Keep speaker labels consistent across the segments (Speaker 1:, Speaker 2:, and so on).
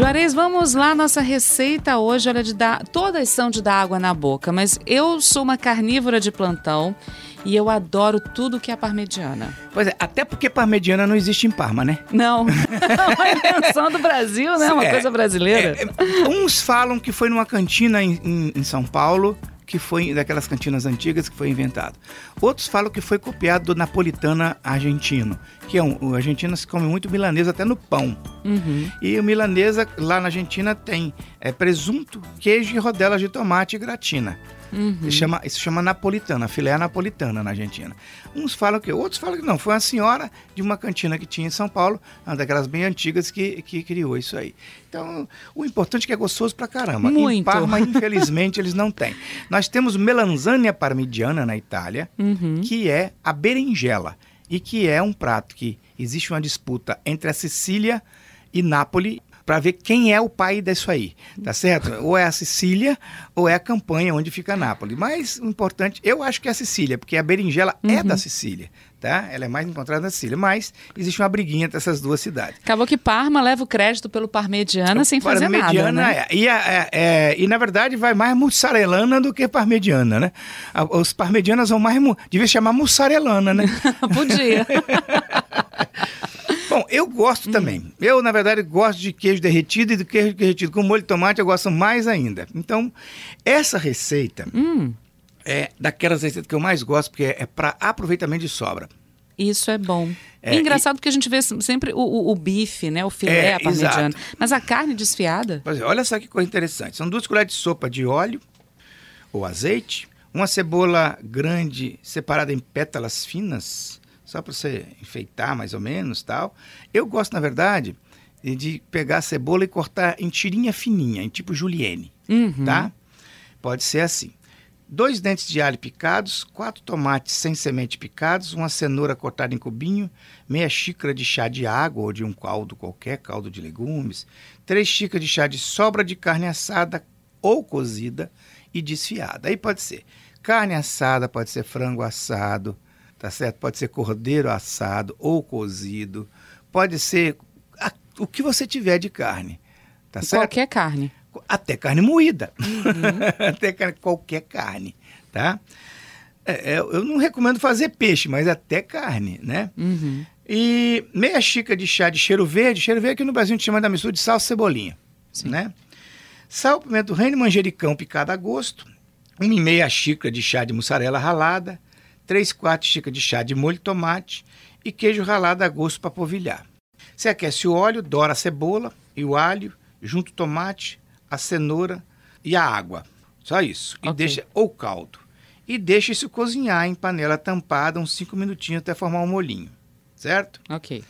Speaker 1: Juarez, vamos lá, nossa receita hoje, olha, de dar, todas são de dar água na boca, mas eu sou uma carnívora de plantão e eu adoro tudo que é parmegiana.
Speaker 2: Pois é, até porque parmegiana não existe em Parma, né?
Speaker 1: Não, é uma invenção do Brasil, né? Uma
Speaker 2: É,
Speaker 1: coisa brasileira.
Speaker 2: É, é, uns falam que foi numa cantina em, em- em São Paulo, que foi daquelas cantinas antigas que foi inventado. Outros falam que foi copiado do napolitana argentino, que é um, o argentino se come muito milanesa até no pão.
Speaker 1: Uhum.
Speaker 2: E o milanesa lá na Argentina tem é, presunto, queijo e rodelas de tomate e gratina.
Speaker 1: Uhum.
Speaker 2: Isso, chama, isso chama napolitana, filé napolitana na Argentina. Uns falam que, outros falam que não, foi uma senhora de uma cantina que tinha em São Paulo, uma daquelas bem antigas que, que criou isso aí. Então, o importante é que é gostoso pra caramba. Em
Speaker 1: Muito.
Speaker 2: Parma, infelizmente, eles não têm. Nós temos melanzania parmigiana na Itália,
Speaker 1: Uhum.
Speaker 2: que é a berinjela e que é um prato que existe uma disputa entre a Sicília e Nápoles para ver quem é o pai disso aí, tá certo? Ou é a Sicília ou é a campanha onde fica Nápoles. Mas o importante, eu acho que é a Sicília, porque a berinjela é da Sicília, tá? Ela é mais encontrada na Sicília, mas existe uma briguinha entre essas duas cidades.
Speaker 1: Acabou que Parma leva o crédito pelo parmegiana sem fazer nada,
Speaker 2: Parmegiana
Speaker 1: né?
Speaker 2: é. E, é- é- e, na verdade vai mais mussarelana do que parmegiana, né? Os parmegianas vão mais. Devia chamar mussarelana, né?
Speaker 1: Podia.
Speaker 2: Bom, eu gosto também. Eu, na verdade, gosto de queijo derretido e do queijo derretido com molho de tomate eu gosto mais ainda. Então, essa receita
Speaker 1: Hum,
Speaker 2: é daquelas receitas que eu mais gosto, porque é para aproveitamento de sobra.
Speaker 1: isso é bom.
Speaker 2: É,
Speaker 1: Engraçado porque a gente vê sempre o, o- o bife, né? O filé
Speaker 2: É,
Speaker 1: a parmegiana.
Speaker 2: exato.
Speaker 1: Mas a carne desfiada?
Speaker 2: Pois é, olha só que coisa interessante. São duas colheres de sopa de óleo ou azeite, uma cebola grande separada em pétalas finas, só para você enfeitar mais ou menos tal. Eu gosto, na verdade, de- pegar a cebola e cortar em tirinha fininha, em tipo julienne,
Speaker 1: Uhum.
Speaker 2: tá? Pode ser assim. Dois dentes de alho picados, quatro tomates sem semente picados, uma cenoura cortada em cubinho, meia xícara de chá de água ou de um caldo qualquer, caldo de legumes, três xícaras de chá de sobra de carne assada ou cozida e desfiada. Aí pode ser carne assada, pode ser frango assado, tá certo? Pode ser cordeiro assado ou cozido, pode ser a- o que você tiver de carne, tá certo?
Speaker 1: Qualquer carne.
Speaker 2: Até carne moída. até car- qualquer carne, tá? É, é, eu não recomendo fazer peixe, mas até carne, né?
Speaker 1: Uhum.
Speaker 2: E meia xícara de chá de cheiro verde. Cheiro verde aqui no Brasil a gente chama da mistura de sal e cebolinha, né? Sal, pimenta do reino, manjericão picado a gosto. Uma e meia xícara de chá de mussarela ralada. Três, quatro xícaras de chá de molho de tomate. E queijo ralado a gosto para polvilhar. Você aquece o óleo, dora a cebola e o alho, junto o tomate, a cenoura e a água. Só isso. E
Speaker 1: Ok.
Speaker 2: deixa ou caldo. E deixa isso cozinhar em panela tampada uns 5 minutinhos até formar um molinho. Certo?
Speaker 1: Ok.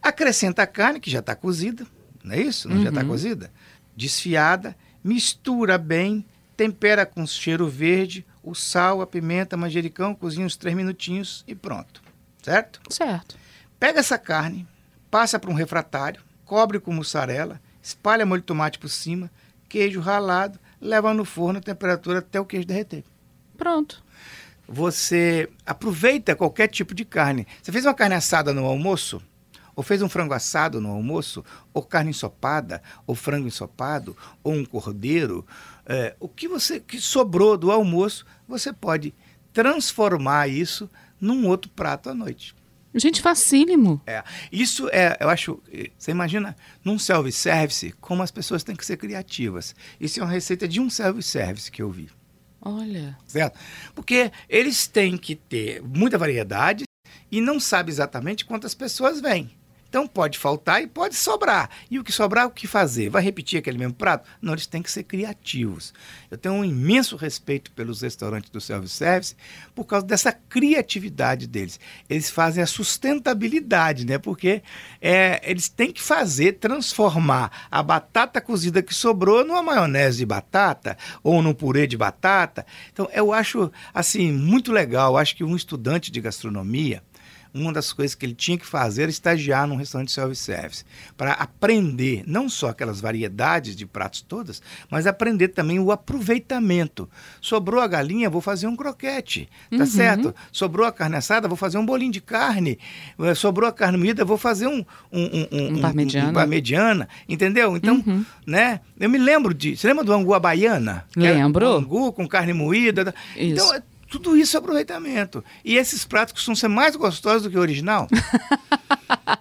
Speaker 2: Acrescenta a carne, que já está cozida, não é isso? Não Já está
Speaker 1: Uhum.
Speaker 2: cozida? Desfiada, mistura bem, tempera com cheiro verde, o sal, a pimenta, manjericão, cozinha uns 3 minutinhos e pronto. Certo?
Speaker 1: Certo.
Speaker 2: Pega essa carne, passa para um refratário, cobre com mussarela, espalha molho de tomate por cima, queijo ralado, leva no forno a temperatura até o queijo derreter.
Speaker 1: Pronto.
Speaker 2: Você aproveita qualquer tipo de carne. Você fez uma carne assada no almoço? Ou fez um frango assado no almoço? Ou carne ensopada? Ou frango ensopado? Ou um cordeiro? É, o que você que sobrou do almoço, você pode transformar isso num outro prato à noite.
Speaker 1: Gente, facílimo.
Speaker 2: É, isso é, eu acho, eh, você imagina num self-service como as pessoas têm que ser criativas. Isso é uma receita de um self-service que eu vi,
Speaker 1: Olha.
Speaker 2: certo? Porque eles têm que ter muita variedade e não sabe exatamente quantas pessoas vêm. Então pode faltar e pode sobrar. E o que sobrar, o que fazer? Vai repetir aquele mesmo prato? Não, eles têm que ser criativos. Eu tenho um imenso respeito pelos restaurantes do self-service por causa dessa criatividade deles. Eles fazem a sustentabilidade, né? Porque é, eles têm que fazer, transformar a batata cozida que sobrou numa maionese de batata ou num purê de batata. Então eu acho assim muito legal. Eu acho que um estudante de gastronomia uma das coisas que ele tinha que fazer era estagiar num restaurante self-service, para aprender não só aquelas variedades de pratos todas, mas aprender também o aproveitamento. Sobrou a galinha, vou fazer um croquete, tá
Speaker 1: Uhum.
Speaker 2: certo? Sobrou a carne assada, vou fazer um bolinho de carne. Eh, Sobrou a carne moída, vou fazer um um, um,
Speaker 1: Um parmegiana.
Speaker 2: um parmegiana, entendeu? Então,
Speaker 1: Uhum.
Speaker 2: né? Eu me lembro de, você lembra do angu à baiana?
Speaker 1: Lembro.
Speaker 2: Angu com carne moída.
Speaker 1: Isso.
Speaker 2: Então, é- tudo isso é aproveitamento. E esses pratos costumam ser mais gostosos do que o original.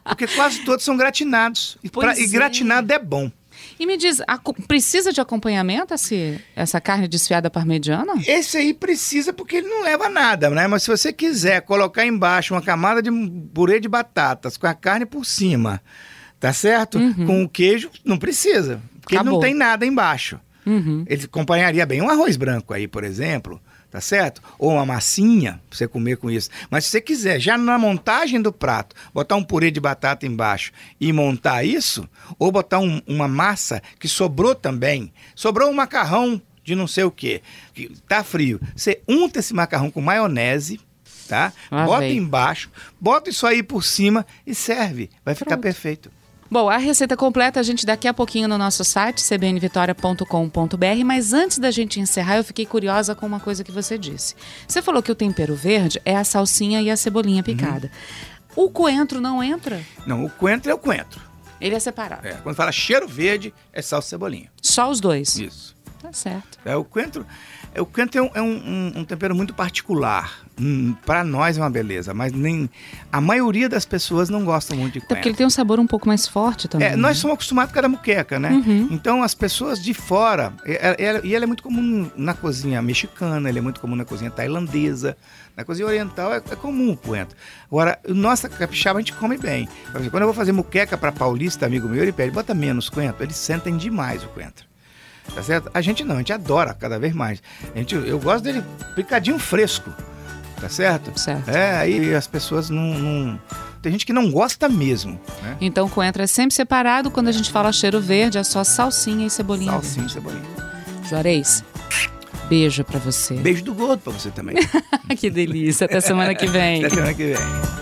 Speaker 2: porque quase todos são gratinados. E, pra- e
Speaker 1: é.
Speaker 2: gratinado é bom.
Speaker 1: E me diz, aco- precisa de acompanhamento esse, essa carne desfiada parmegiana?
Speaker 2: Esse aí precisa porque ele não leva nada, né? Mas se você quiser colocar embaixo uma camada de purê de batatas com a carne por cima, tá certo? Com o queijo, não precisa. Porque ele não
Speaker 1: Uhum.
Speaker 2: Tem nada embaixo.
Speaker 1: Uhum.
Speaker 2: Ele acompanharia bem um arroz branco aí, por exemplo, tá certo? Ou uma massinha pra você comer com isso. Mas se você quiser, já na montagem do prato, botar um purê de batata embaixo e montar isso, ou botar um- uma massa que sobrou também, sobrou um macarrão de não sei o quê, que tá frio. Você unta esse macarrão com maionese, tá?
Speaker 1: Lá
Speaker 2: bota
Speaker 1: vem.
Speaker 2: embaixo, bota isso aí por cima e serve. Vai ficar
Speaker 1: Pronto.
Speaker 2: perfeito.
Speaker 1: Bom, a receita completa a gente daqui a pouquinho no nosso site, cbnvitoria.com.br, mas antes da gente encerrar, eu fiquei curiosa com uma coisa que você disse. Você falou que o tempero verde é a salsinha e a cebolinha picada. O coentro não entra?
Speaker 2: Não, o coentro é o coentro.
Speaker 1: Ele é separado.
Speaker 2: É, quando fala cheiro verde, é salsa e cebolinha.
Speaker 1: Só os dois.
Speaker 2: Isso.
Speaker 1: Certo.
Speaker 2: É, o coentro, é, o coentro é, um, é um- um- um tempero muito particular. Hum, para nós é uma beleza, mas nem a maioria das pessoas não gosta muito de
Speaker 1: Até porque
Speaker 2: coentro.
Speaker 1: ele tem um sabor um pouco mais forte também.
Speaker 2: É, nós
Speaker 1: né?
Speaker 2: somos acostumados com a muqueca, né?
Speaker 1: Uhum.
Speaker 2: Então as pessoas de fora, é- é- e ela é muito comum na cozinha mexicana, ele é muito comum na cozinha tailandesa, na cozinha oriental é, é comum o coentro. Agora, o nosso capixaba a gente come bem. Quando eu vou fazer muqueca para paulista, amigo meu, ele pede, bota menos coentro, eles sentem demais o coentro. Tá certo? A gente não, a gente adora cada vez mais. A gente, eu gosto dele picadinho fresco, tá certo?
Speaker 1: Certo.
Speaker 2: É, aí as pessoas não, não- Tem gente que não gosta mesmo, né?
Speaker 1: Então o coentro é sempre separado. Quando a gente fala cheiro verde, é só salsinha e cebolinha.
Speaker 2: Salsinha e cebolinha.
Speaker 1: Juarez, beijo pra você.
Speaker 2: Beijo do gordo pra você também.
Speaker 1: que delícia. Até semana que vem.
Speaker 2: Até semana que vem.